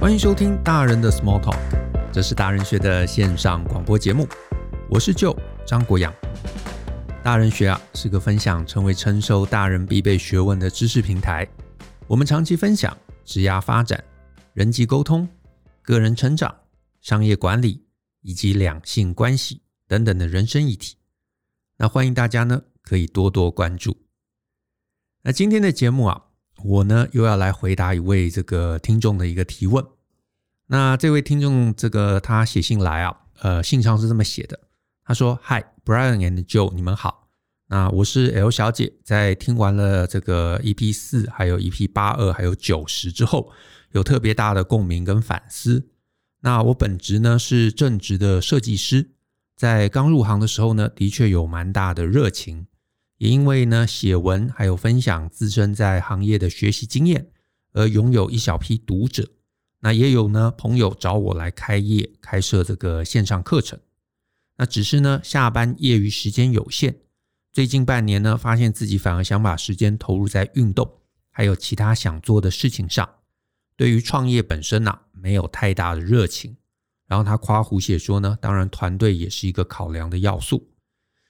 欢迎收听大人的 Small Talk，这是大人学的线上广播节目。我是舅张国阳。大人学啊是个分享成为成熟大人必备学问的知识平台。我们长期分享职涯发展、人际沟通、个人成长、商业管理以及两性关系等等的人生议题。那欢迎大家呢可以多多关注。那今天的节目啊。我呢又要来回答一位这个听众的一个提问。那这位听众这个他写信来啊，呃，信上是这么写的，他说：“Hi Brian and Joe，你们好。那我是 L 小姐，在听完了这个 EP 四、还有 EP 八二、还有九十之后，有特别大的共鸣跟反思。那我本职呢是正职的设计师，在刚入行的时候呢，的确有蛮大的热情。”也因为呢，写文还有分享自身在行业的学习经验，而拥有一小批读者。那也有呢，朋友找我来开业开设这个线上课程。那只是呢，下班业余时间有限。最近半年呢，发现自己反而想把时间投入在运动，还有其他想做的事情上。对于创业本身呢、没有太大的热情。然后他夸胡写说呢，当然团队也是一个考量的要素。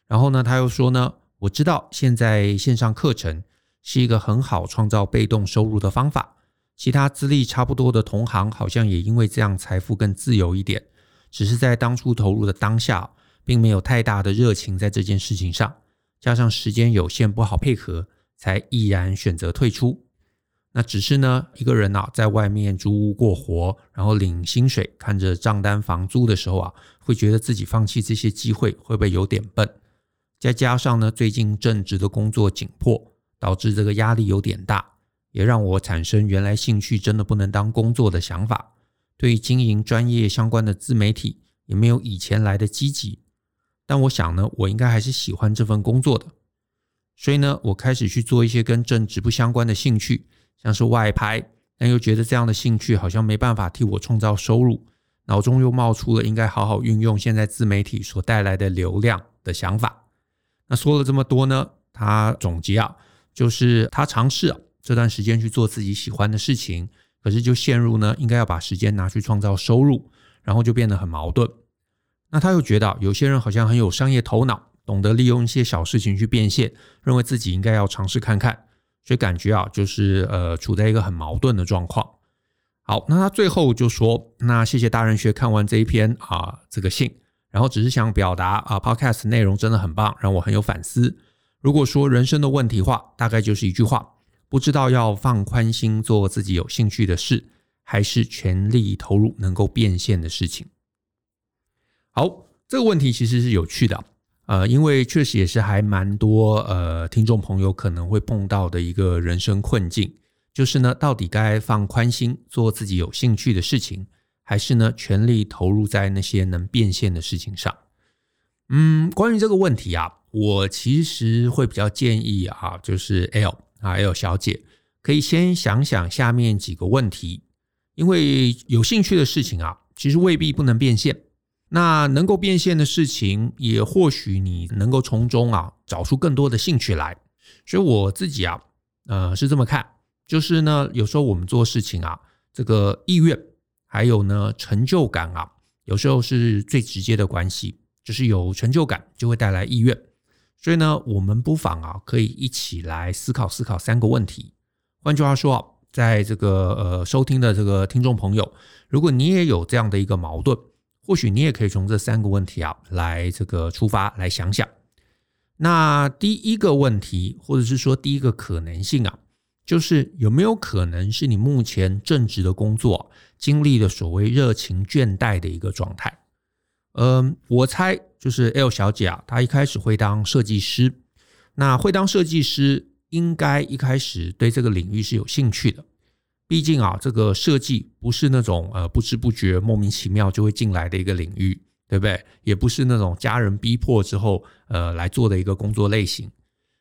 然后呢，他又说呢。我知道现在线上课程是一个很好创造被动收入的方法，其他资历差不多的同行好像也因为这样财富更自由一点，只是在当初投入的当下，并没有太大的热情在这件事情上，加上时间有限不好配合，才毅然选择退出。那只是呢，一个人啊，在外面租屋过活，然后领薪水，看着账单房租的时候啊，会觉得自己放弃这些机会会不会有点笨？再加上呢，最近正职的工作紧迫，导致这个压力有点大，也让我产生原来兴趣真的不能当工作的想法。对于经营专业相关的自媒体，也没有以前来的积极。但我想呢，我应该还是喜欢这份工作的。所以呢，我开始去做一些跟正职不相关的兴趣，像是外拍，但又觉得这样的兴趣好像没办法替我创造收入。脑中又冒出了应该好好运用现在自媒体所带来的流量的想法。那说了这么多呢，他总结啊，就是他尝试这段时间去做自己喜欢的事情，可是就陷入呢应该要把时间拿去创造收入，然后就变得很矛盾。那他又觉得有些人好像很有商业头脑，懂得利用一些小事情去变现，认为自己应该要尝试看看，所以感觉啊就是呃处在一个很矛盾的状况。好，那他最后就说，那谢谢大人学看完这一篇啊这个信。然后只是想表达啊，Podcast 内容真的很棒，让我很有反思。如果说人生的问题话，大概就是一句话：不知道要放宽心做自己有兴趣的事，还是全力投入能够变现的事情。好，这个问题其实是有趣的，呃，因为确实也是还蛮多呃听众朋友可能会碰到的一个人生困境，就是呢，到底该放宽心做自己有兴趣的事情。还是呢，全力投入在那些能变现的事情上。嗯，关于这个问题啊，我其实会比较建议啊，就是 L 啊 L 小姐可以先想想下面几个问题，因为有兴趣的事情啊，其实未必不能变现。那能够变现的事情，也或许你能够从中啊找出更多的兴趣来。所以我自己啊，呃，是这么看，就是呢，有时候我们做事情啊，这个意愿。还有呢，成就感啊，有时候是最直接的关系，就是有成就感就会带来意愿。所以呢，我们不妨啊，可以一起来思考思考三个问题。换句话说啊，在这个呃收听的这个听众朋友，如果你也有这样的一个矛盾，或许你也可以从这三个问题啊来这个出发来想想。那第一个问题，或者是说第一个可能性啊。就是有没有可能是你目前正职的工作经历了所谓热情倦怠的一个状态？嗯，我猜就是 L 小姐啊，她一开始会当设计师，那会当设计师应该一开始对这个领域是有兴趣的，毕竟啊，这个设计不是那种呃不知不觉莫名其妙就会进来的一个领域，对不对？也不是那种家人逼迫之后呃来做的一个工作类型，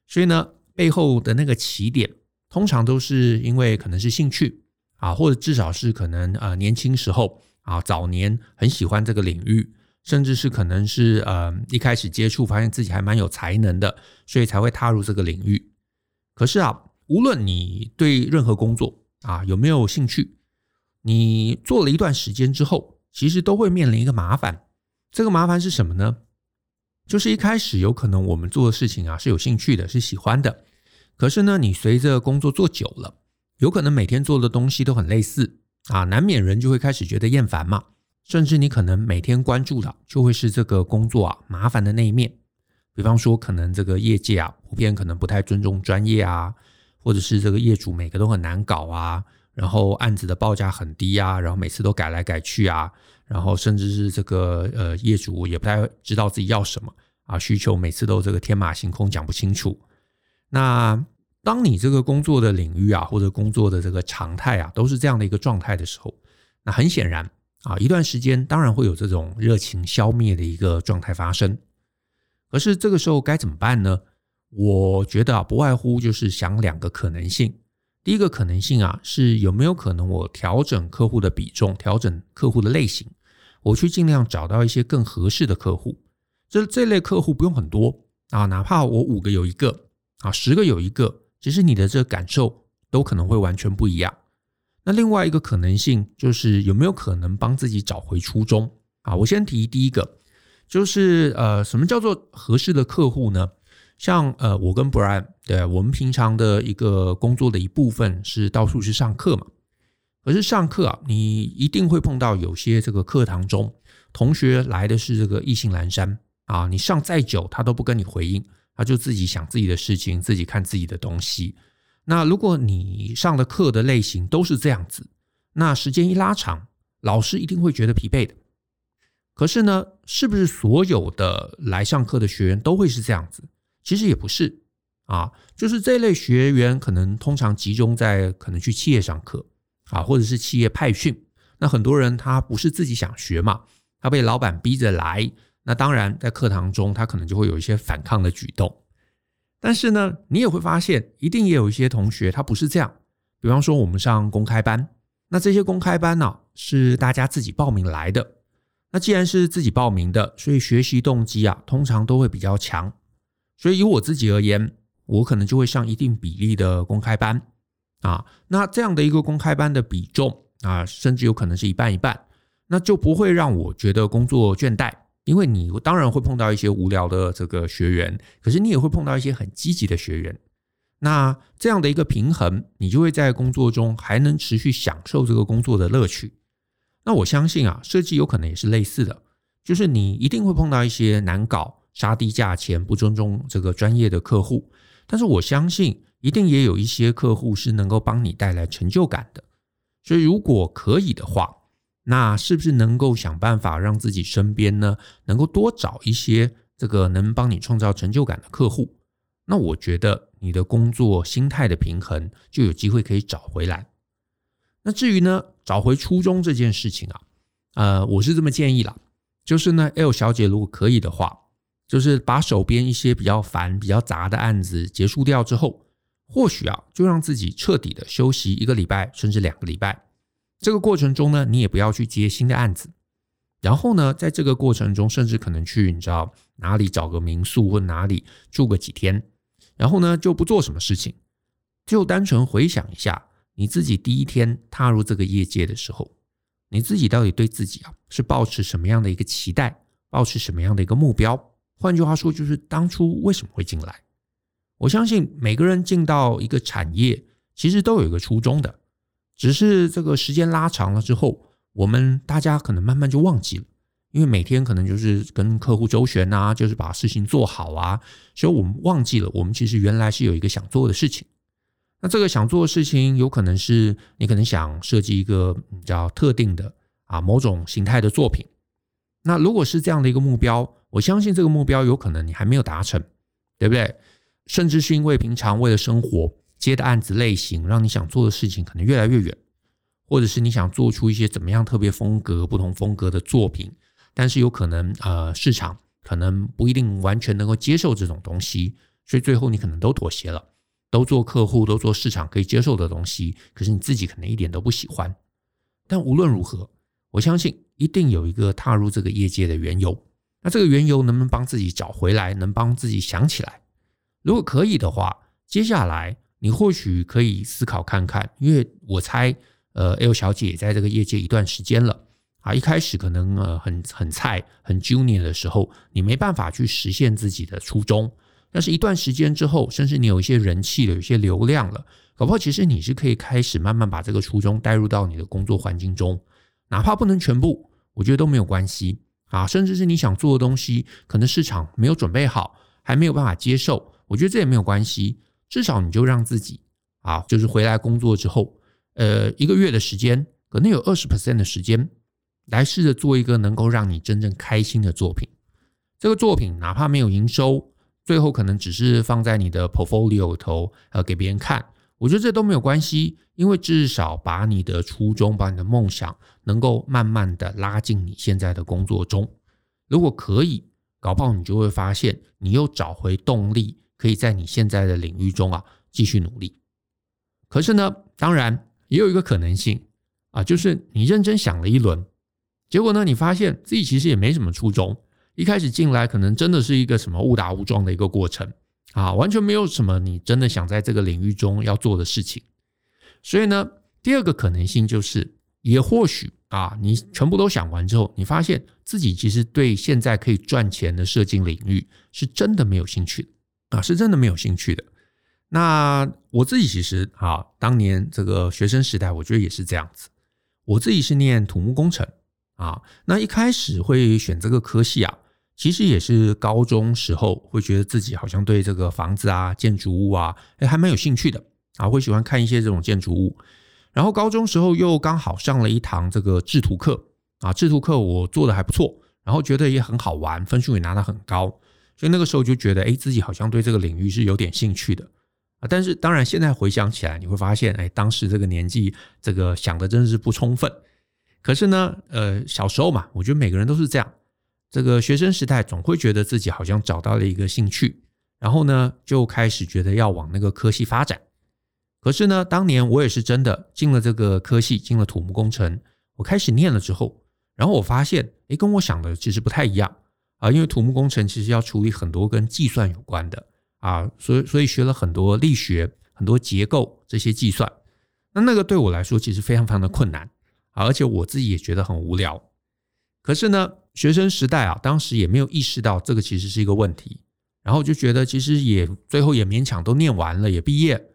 所以呢，背后的那个起点。通常都是因为可能是兴趣啊，或者至少是可能呃年轻时候啊，早年很喜欢这个领域，甚至是可能是呃一开始接触发现自己还蛮有才能的，所以才会踏入这个领域。可是啊，无论你对任何工作啊有没有兴趣，你做了一段时间之后，其实都会面临一个麻烦。这个麻烦是什么呢？就是一开始有可能我们做的事情啊是有兴趣的，是喜欢的。可是呢，你随着工作做久了，有可能每天做的东西都很类似啊，难免人就会开始觉得厌烦嘛。甚至你可能每天关注的就会是这个工作啊麻烦的那一面。比方说，可能这个业界啊普遍可能不太尊重专业啊，或者是这个业主每个都很难搞啊，然后案子的报价很低啊，然后每次都改来改去啊。然后甚至是这个呃业主也不太知道自己要什么啊，需求每次都这个天马行空讲不清楚。那当你这个工作的领域啊或者工作的这个常态啊都是这样的一个状态的时候，那很显然啊一段时间当然会有这种热情消灭的一个状态发生。可是这个时候该怎么办呢？我觉得啊不外乎就是想两个可能性。第一个可能性啊是有没有可能我调整客户的比重，调整客户的类型。我去尽量找到一些更合适的客户，这这类客户不用很多啊，哪怕我五个有一个啊，十个有一个，其实你的这个感受都可能会完全不一样。那另外一个可能性就是有没有可能帮自己找回初衷啊？我先提第一个，就是呃，什么叫做合适的客户呢？像呃，我跟 Brian，对，我们平常的一个工作的一部分是到处去上课嘛。可是上课啊，你一定会碰到有些这个课堂中同学来的是这个意兴阑珊啊，你上再久他都不跟你回应，他就自己想自己的事情，自己看自己的东西。那如果你上的课的类型都是这样子，那时间一拉长，老师一定会觉得疲惫的。可是呢，是不是所有的来上课的学员都会是这样子？其实也不是啊，就是这类学员可能通常集中在可能去企业上课。啊，或者是企业派训，那很多人他不是自己想学嘛，他被老板逼着来，那当然在课堂中他可能就会有一些反抗的举动。但是呢，你也会发现，一定也有一些同学他不是这样。比方说我们上公开班，那这些公开班呢，是大家自己报名来的。那既然是自己报名的，所以学习动机啊，通常都会比较强。所以以我自己而言，我可能就会上一定比例的公开班。啊，那这样的一个公开班的比重啊，甚至有可能是一半一半，那就不会让我觉得工作倦怠，因为你当然会碰到一些无聊的这个学员，可是你也会碰到一些很积极的学员。那这样的一个平衡，你就会在工作中还能持续享受这个工作的乐趣。那我相信啊，设计有可能也是类似的，就是你一定会碰到一些难搞、杀低价钱、不尊重这个专业的客户，但是我相信。一定也有一些客户是能够帮你带来成就感的，所以如果可以的话，那是不是能够想办法让自己身边呢，能够多找一些这个能帮你创造成就感的客户？那我觉得你的工作心态的平衡就有机会可以找回来。那至于呢，找回初衷这件事情啊，呃，我是这么建议啦，就是呢，L 小姐如果可以的话，就是把手边一些比较烦、比较杂的案子结束掉之后。或许啊，就让自己彻底的休息一个礼拜，甚至两个礼拜。这个过程中呢，你也不要去接新的案子。然后呢，在这个过程中，甚至可能去你知道哪里找个民宿或哪里住个几天。然后呢，就不做什么事情，就单纯回想一下你自己第一天踏入这个业界的时候，你自己到底对自己啊是抱持什么样的一个期待，抱持什么样的一个目标？换句话说，就是当初为什么会进来？我相信每个人进到一个产业，其实都有一个初衷的，只是这个时间拉长了之后，我们大家可能慢慢就忘记了，因为每天可能就是跟客户周旋啊，就是把事情做好啊，所以我们忘记了，我们其实原来是有一个想做的事情。那这个想做的事情，有可能是你可能想设计一个比较特定的啊某种形态的作品。那如果是这样的一个目标，我相信这个目标有可能你还没有达成，对不对？甚至是因为平常为了生活接的案子类型，让你想做的事情可能越来越远，或者是你想做出一些怎么样特别风格、不同风格的作品，但是有可能呃市场可能不一定完全能够接受这种东西，所以最后你可能都妥协了，都做客户，都做市场可以接受的东西，可是你自己可能一点都不喜欢。但无论如何，我相信一定有一个踏入这个业界的缘由。那这个缘由能不能帮自己找回来，能帮自己想起来？如果可以的话，接下来你或许可以思考看看，因为我猜，呃，L 小姐也在这个业界一段时间了啊。一开始可能呃很很菜、很 junior 的时候，你没办法去实现自己的初衷。但是，一段时间之后，甚至你有一些人气了，有些流量了，搞不好其实你是可以开始慢慢把这个初衷带入到你的工作环境中，哪怕不能全部，我觉得都没有关系啊。甚至是你想做的东西，可能市场没有准备好，还没有办法接受，我觉得这也没有关系。至少你就让自己啊，就是回来工作之后。呃，一个月的时间，可能有二十 percent 的时间，来试着做一个能够让你真正开心的作品。这个作品哪怕没有营收，最后可能只是放在你的 portfolio 头，呃，给别人看，我觉得这都没有关系，因为至少把你的初衷、把你的梦想，能够慢慢的拉进你现在的工作中。如果可以，搞不好你就会发现，你又找回动力，可以在你现在的领域中啊继续努力。可是呢，当然。也有一个可能性啊，就是你认真想了一轮，结果呢，你发现自己其实也没什么初衷。一开始进来可能真的是一个什么误打误撞的一个过程啊，完全没有什么你真的想在这个领域中要做的事情。所以呢，第二个可能性就是，也或许啊，你全部都想完之后，你发现自己其实对现在可以赚钱的设计领域是真的没有兴趣啊，是真的没有兴趣的。那我自己其实啊，当年这个学生时代，我觉得也是这样子。我自己是念土木工程啊，那一开始会选这个科系啊，其实也是高中时候会觉得自己好像对这个房子啊、建筑物啊，诶，还蛮有兴趣的啊，会喜欢看一些这种建筑物。然后高中时候又刚好上了一堂这个制图课啊，制图课我做的还不错，然后觉得也很好玩，分数也拿得很高，所以那个时候就觉得，诶，自己好像对这个领域是有点兴趣的。啊，但是当然，现在回想起来，你会发现，哎，当时这个年纪，这个想的真是不充分。可是呢，呃，小时候嘛，我觉得每个人都是这样。这个学生时代总会觉得自己好像找到了一个兴趣，然后呢，就开始觉得要往那个科系发展。可是呢，当年我也是真的进了这个科系，进了土木工程，我开始念了之后，然后我发现，哎，跟我想的其实不太一样啊，因为土木工程其实要处理很多跟计算有关的。啊，所以所以学了很多力学、很多结构这些计算，那那个对我来说其实非常非常的困难啊，而且我自己也觉得很无聊。可是呢，学生时代啊，当时也没有意识到这个其实是一个问题，然后就觉得其实也最后也勉强都念完了，也毕业。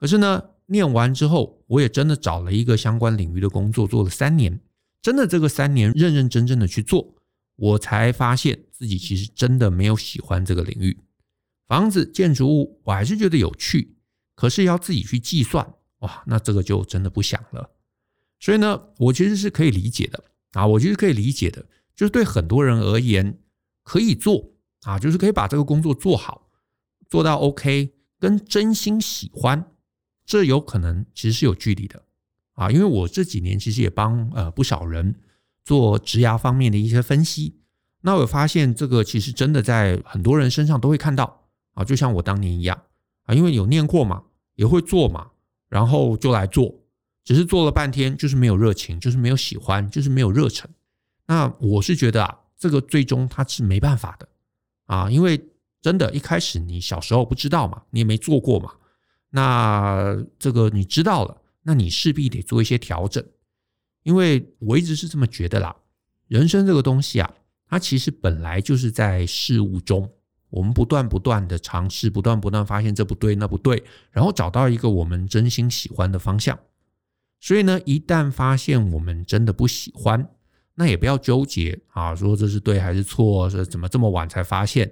可是呢，念完之后，我也真的找了一个相关领域的工作，做了三年，真的这个三年认认真真的去做，我才发现自己其实真的没有喜欢这个领域。房子、建筑物，我还是觉得有趣，可是要自己去计算，哇，那这个就真的不想了。所以呢，我其实是可以理解的啊，我其实可以理解的，就是对很多人而言可以做啊，就是可以把这个工作做好，做到 OK，跟真心喜欢，这有可能其实是有距离的啊。因为我这几年其实也帮呃不少人做职涯方面的一些分析，那我发现这个其实真的在很多人身上都会看到。啊，就像我当年一样啊，因为有念过嘛，也会做嘛，然后就来做，只是做了半天，就是没有热情，就是没有喜欢，就是没有热忱。那我是觉得啊，这个最终它是没办法的啊，因为真的，一开始你小时候不知道嘛，你也没做过嘛，那这个你知道了，那你势必得做一些调整，因为我一直是这么觉得啦，人生这个东西啊，它其实本来就是在事物中。我们不断不断的尝试，不断不断发现这不对那不对，然后找到一个我们真心喜欢的方向。所以呢，一旦发现我们真的不喜欢，那也不要纠结啊，说这是对还是错，是怎么这么晚才发现，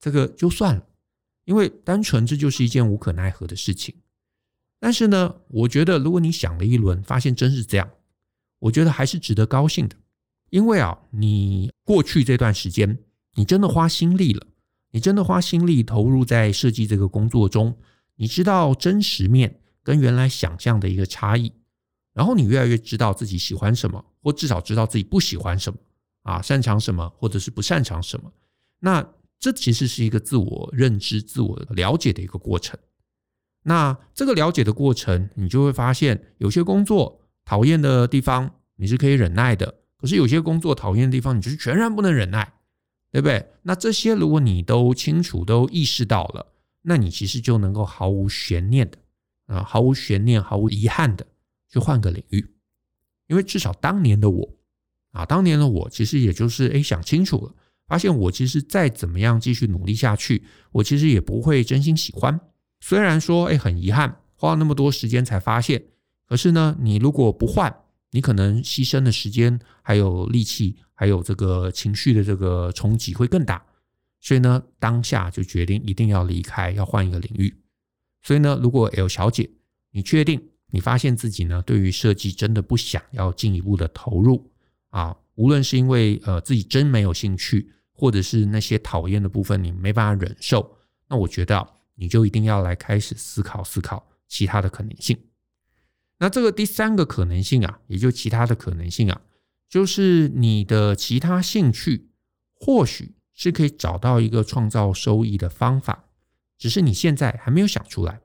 这个就算了，因为单纯这就是一件无可奈何的事情。但是呢，我觉得如果你想了一轮，发现真是这样，我觉得还是值得高兴的，因为啊，你过去这段时间，你真的花心力了。你真的花心力投入在设计这个工作中，你知道真实面跟原来想象的一个差异，然后你越来越知道自己喜欢什么，或至少知道自己不喜欢什么啊，擅长什么，或者是不擅长什么。那这其实是一个自我认知、自我了解的一个过程。那这个了解的过程，你就会发现，有些工作讨厌的地方你是可以忍耐的，可是有些工作讨厌的地方，你就是全然不能忍耐。对不对？那这些如果你都清楚、都意识到了，那你其实就能够毫无悬念的啊，毫无悬念、毫无遗憾的去换个领域因为至少当年的我啊，当年的我其实也就是诶想清楚了，发现我其实再怎么样继续努力下去，我其实也不会真心喜欢。虽然说诶很遗憾，花了那么多时间才发现，可是呢，你如果不换，你可能牺牲的时间还有力气，还有这个情绪的这个冲击会更大。所以呢，当下就决定一定要离开，要换一个领域。所以呢，如果 L 小姐，你确定你发现自己呢，对于设计真的不想要进一步的投入啊，无论是因为呃自己真没有兴趣，或者是那些讨厌的部分你没办法忍受，那我觉得你就一定要来开始思考思考其他的可能性。那这个第三个可能性啊，也就其他的可能性啊，就是你的其他兴趣或许是可以找到一个创造收益的方法，只是你现在还没有想出来。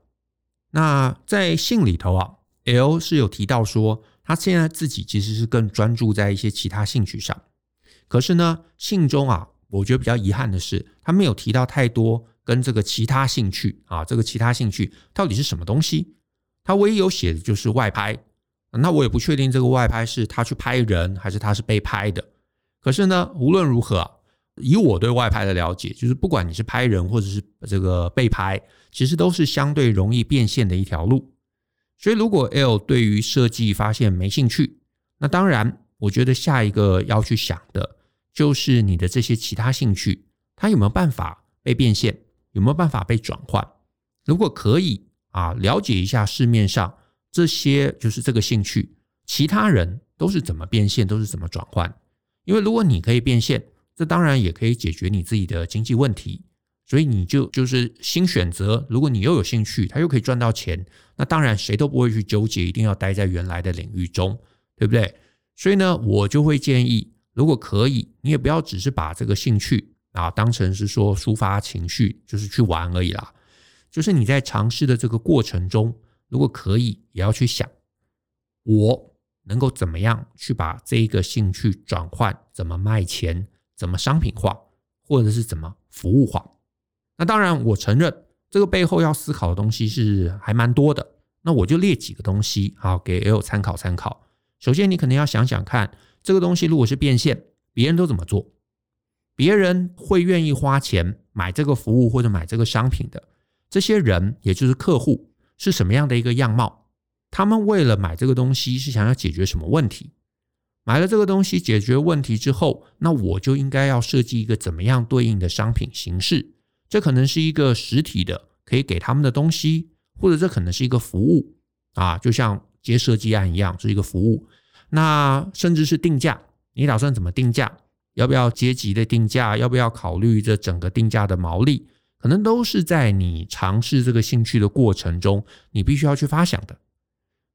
那在信里头啊，L 是有提到说，他现在自己其实是更专注在一些其他兴趣上。可是呢，信中啊，我觉得比较遗憾的是，他没有提到太多跟这个其他兴趣啊，这个其他兴趣到底是什么东西。他唯一有写的就是外拍。那我也不确定这个外拍是他去拍人，还是他是被拍的。可是呢，无论如何。以我对外拍的了解，就是不管你是拍人或者是这个被拍，其实都是相对容易变现的一条路。所以，如果 L 对于设计发现没兴趣，那当然，我觉得下一个要去想的就是你的这些其他兴趣，它有没有办法被变现，有没有办法被转换？如果可以啊，了解一下市面上这些就是这个兴趣，其他人都是怎么变现，都是怎么转换？因为如果你可以变现。这当然也可以解决你自己的经济问题，所以你就就是新选择。如果你又有兴趣，他又可以赚到钱，那当然谁都不会去纠结，一定要待在原来的领域中，对不对？所以呢，我就会建议，如果可以，你也不要只是把这个兴趣啊当成是说抒发情绪，就是去玩而已啦。就是你在尝试的这个过程中，如果可以，也要去想，我能够怎么样去把这一个兴趣转换，怎么卖钱。怎么商品化，或者是怎么服务化？那当然，我承认这个背后要思考的东西是还蛮多的。那我就列几个东西，好给 L 参考参考。首先，你可能要想想看，这个东西如果是变现，别人都怎么做？别人会愿意花钱买这个服务或者买这个商品的这些人，也就是客户，是什么样的一个样貌？他们为了买这个东西，是想要解决什么问题？买了这个东西解决问题之后，那我就应该要设计一个怎么样对应的商品形式？这可能是一个实体的，可以给他们的东西，或者这可能是一个服务啊，就像接设计案一样是一个服务。那甚至是定价，你打算怎么定价？要不要阶级的定价？要不要考虑这整个定价的毛利？可能都是在你尝试这个兴趣的过程中，你必须要去发想的。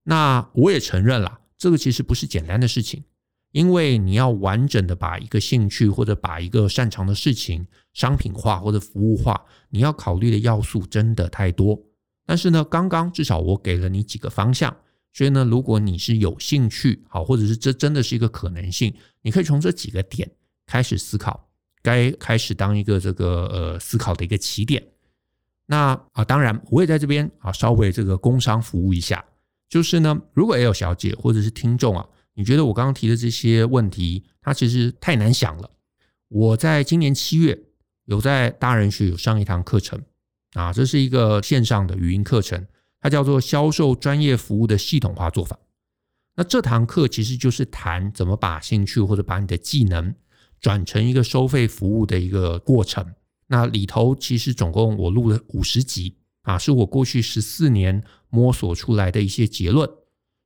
那我也承认啦，这个其实不是简单的事情。因为你要完整的把一个兴趣或者把一个擅长的事情商品化或者服务化，你要考虑的要素真的太多。但是呢，刚刚至少我给了你几个方向，所以呢，如果你是有兴趣，好，或者是这真的是一个可能性，你可以从这几个点开始思考，该开始当一个这个呃思考的一个起点。那啊，当然我也在这边啊稍微这个工商服务一下，就是呢，如果 L 小姐或者是听众啊。你觉得我刚刚提的这些问题，它其实太难想了。我在今年七月有在大人学有上一堂课程啊，这是一个线上的语音课程，它叫做销售专业服务的系统化做法。那这堂课其实就是谈怎么把兴趣或者把你的技能转成一个收费服务的一个过程。那里头其实总共我录了五十集啊，是我过去十四年摸索出来的一些结论。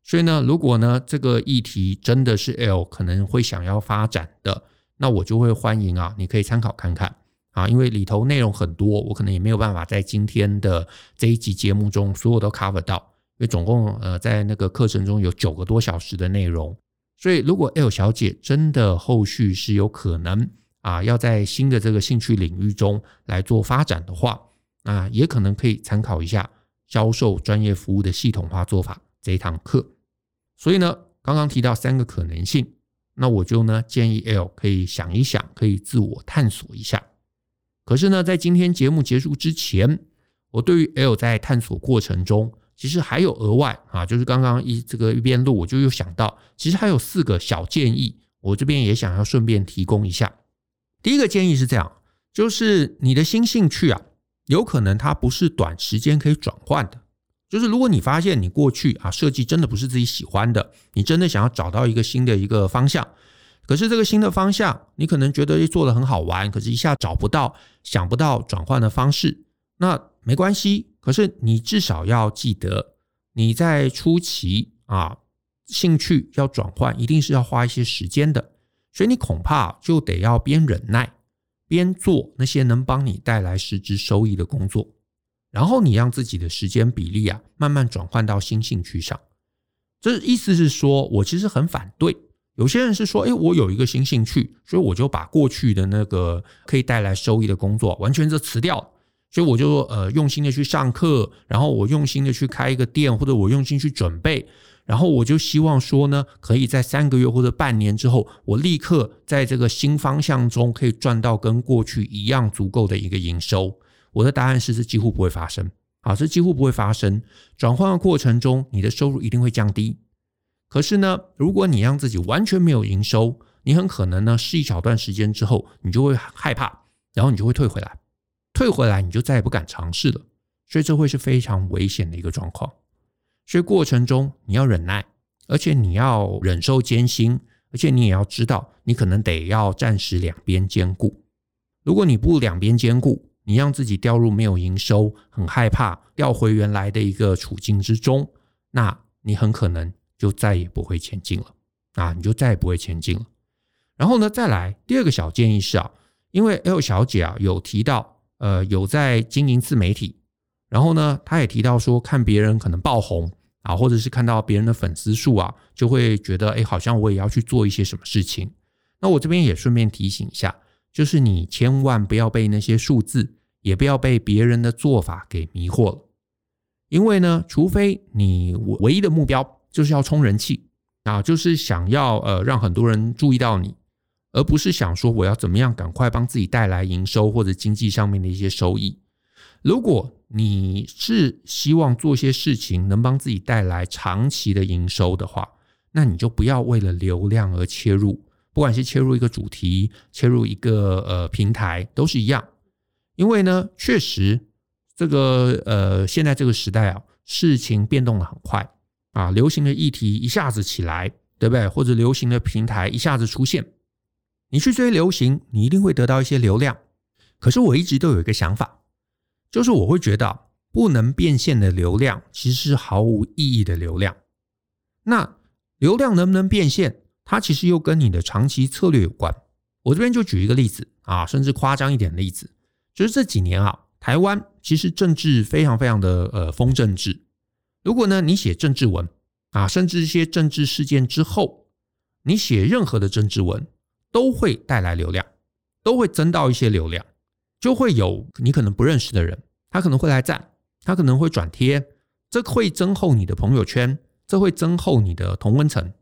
所以呢，如果呢这个议题真的是 L 可能会想要发展的，那我就会欢迎啊，你可以参考看看啊，因为里头内容很多，我可能也没有办法在今天的这一集节目中所有都 cover 到，因为总共呃在那个课程中有九个多小时的内容，所以如果 L 小姐真的后续是有可能啊要在新的这个兴趣领域中来做发展的话，啊也可能可以参考一下销售专业服务的系统化做法这一堂课。所以呢，刚刚提到三个可能性，那我就呢建议 L 可以想一想，可以自我探索一下。可是呢，在今天节目结束之前，我对于 L 在探索过程中其实还有额外啊，就是刚刚一这个一边录，我就又想到，其实还有四个小建议，我这边也想要顺便提供一下。第一个建议是这样，就是你的新兴趣啊，有可能它不是短时间可以转换的。就是如果你发现你过去啊设计真的不是自己喜欢的，你真的想要找到一个新的一个方向，可是这个新的方向你可能觉得做的很好玩，可是一下找不到、想不到转换的方式，那没关系。可是你至少要记得，你在初期啊兴趣要转换，一定是要花一些时间的，所以你恐怕就得要边忍耐边做那些能帮你带来实质收益的工作。然后你让自己的时间比例啊，慢慢转换到新兴趣上。这意思是说，我其实很反对。有些人是说，诶，我有一个新兴趣，所以我就把过去的那个可以带来收益的工作完全就辞掉。所以我就呃用心的去上课，然后我用心的去开一个店，或者我用心去准备，然后我就希望说呢，可以在三个月或者半年之后，我立刻在这个新方向中可以赚到跟过去一样足够的一个营收。我的答案是，这几乎不会发生。啊，这几乎不会发生。转换的过程中，你的收入一定会降低。可是呢，如果你让自己完全没有营收，你很可能呢，试一小段时间之后，你就会害怕，然后你就会退回来。退回来，你就再也不敢尝试了。所以这会是非常危险的一个状况。所以过程中你要忍耐，而且你要忍受艰辛，而且你也要知道，你可能得要暂时两边兼顾。如果你不两边兼顾，你让自己掉入没有营收，很害怕掉回原来的一个处境之中，那你很可能就再也不会前进了啊！你就再也不会前进了。然后呢，再来第二个小建议是啊，因为 L 小姐啊有提到，呃，有在经营自媒体，然后呢，他也提到说，看别人可能爆红啊，或者是看到别人的粉丝数啊，就会觉得，哎，好像我也要去做一些什么事情。那我这边也顺便提醒一下。就是你千万不要被那些数字，也不要被别人的做法给迷惑了。因为呢，除非你唯一的目标就是要冲人气啊，就是想要呃让很多人注意到你，而不是想说我要怎么样赶快帮自己带来营收或者经济上面的一些收益。如果你是希望做些事情能帮自己带来长期的营收的话，那你就不要为了流量而切入。不管是切入一个主题，切入一个呃平台，都是一样。因为呢，确实这个呃现在这个时代啊，事情变动的很快啊，流行的议题一下子起来，对不对？或者流行的平台一下子出现，你去追流行，你一定会得到一些流量。可是我一直都有一个想法，就是我会觉得不能变现的流量其实是毫无意义的流量。那流量能不能变现？它其实又跟你的长期策略有关。我这边就举一个例子啊，甚至夸张一点的例子，就是这几年啊，台湾其实政治非常非常的呃风政治。如果呢你写政治文啊，甚至一些政治事件之后，你写任何的政治文都会带来流量，都会增到一些流量，就会有你可能不认识的人，他可能会来赞，他可能会转贴，这会增厚你的朋友圈，这会增厚你的同温层。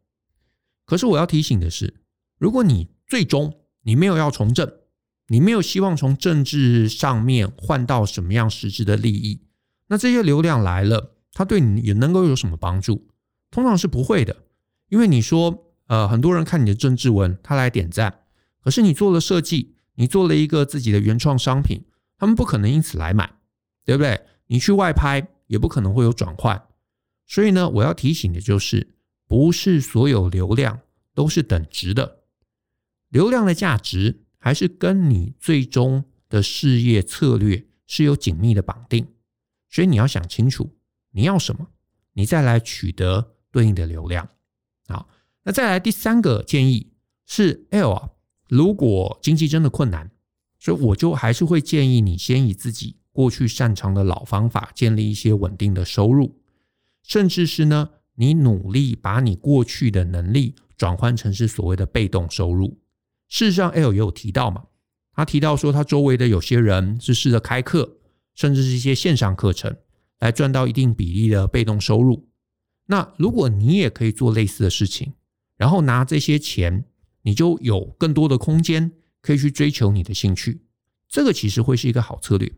可是我要提醒的是，如果你最终你没有要从政，你没有希望从政治上面换到什么样实质的利益，那这些流量来了，它对你也能够有什么帮助？通常是不会的，因为你说，呃，很多人看你的政治文，他来点赞，可是你做了设计，你做了一个自己的原创商品，他们不可能因此来买，对不对？你去外拍也不可能会有转换，所以呢，我要提醒的就是。不是所有流量都是等值的，流量的价值还是跟你最终的事业策略是有紧密的绑定，所以你要想清楚你要什么，你再来取得对应的流量。好，那再来第三个建议是，L 啊，如果经济真的困难，所以我就还是会建议你先以自己过去擅长的老方法建立一些稳定的收入，甚至是呢。你努力把你过去的能力转换成是所谓的被动收入。事实上，L 也有提到嘛，他提到说他周围的有些人是试着开课，甚至是一些线上课程，来赚到一定比例的被动收入。那如果你也可以做类似的事情，然后拿这些钱，你就有更多的空间可以去追求你的兴趣。这个其实会是一个好策略。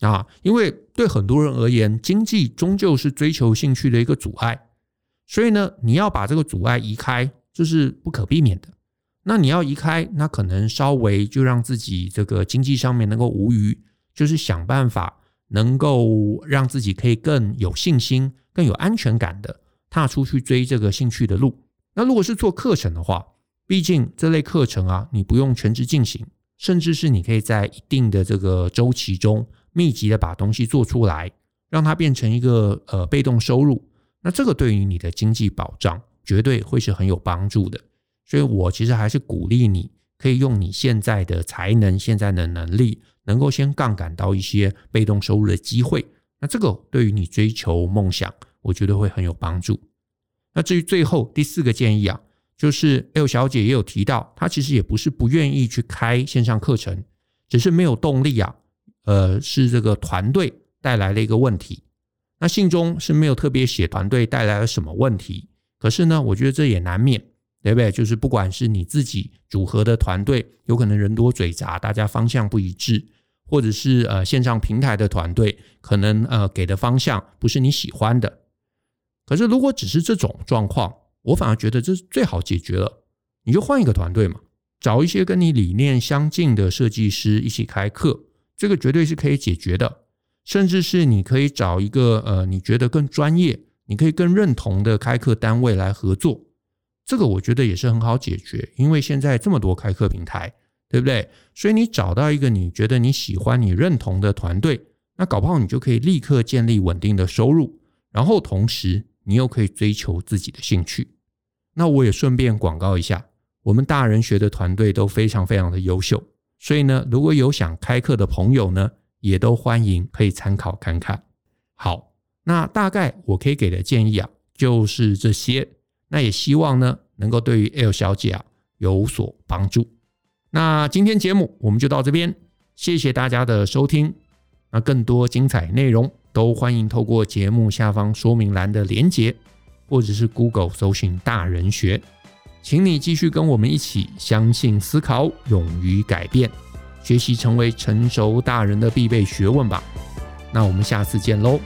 啊，因为对很多人而言，经济终究是追求兴趣的一个阻碍，所以呢，你要把这个阻碍移开，这是不可避免的。那你要移开，那可能稍微就让自己这个经济上面能够无余，就是想办法能够让自己可以更有信心、更有安全感的踏出去追这个兴趣的路。那如果是做课程的话，毕竟这类课程啊，你不用全职进行，甚至是你可以在一定的这个周期中。密集的把东西做出来，让它变成一个呃被动收入，那这个对于你的经济保障绝对会是很有帮助的。所以我其实还是鼓励你，可以用你现在的才能、现在的能力，能够先杠杆到一些被动收入的机会。那这个对于你追求梦想，我觉得会很有帮助。那至于最后第四个建议啊，就是 L 小姐也有提到，她其实也不是不愿意去开线上课程，只是没有动力啊。呃，是这个团队带来了一个问题。那信中是没有特别写团队带来了什么问题，可是呢，我觉得这也难免，对不对？就是不管是你自己组合的团队，有可能人多嘴杂，大家方向不一致，或者是呃线上平台的团队，可能呃给的方向不是你喜欢的。可是如果只是这种状况，我反而觉得这是最好解决了，你就换一个团队嘛，找一些跟你理念相近的设计师一起开课。这个绝对是可以解决的，甚至是你可以找一个呃，你觉得更专业、你可以更认同的开课单位来合作。这个我觉得也是很好解决，因为现在这么多开课平台，对不对？所以你找到一个你觉得你喜欢、你认同的团队，那搞不好你就可以立刻建立稳定的收入，然后同时你又可以追求自己的兴趣。那我也顺便广告一下，我们大人学的团队都非常非常的优秀。所以呢，如果有想开课的朋友呢，也都欢迎可以参考看看。好，那大概我可以给的建议啊，就是这些。那也希望呢，能够对于 L 小姐啊有所帮助。那今天节目我们就到这边，谢谢大家的收听。那更多精彩内容都欢迎透过节目下方说明栏的连结，或者是 Google 搜寻大人学。请你继续跟我们一起相信、思考、勇于改变，学习成为成熟大人的必备学问吧。那我们下次见喽，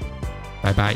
拜拜。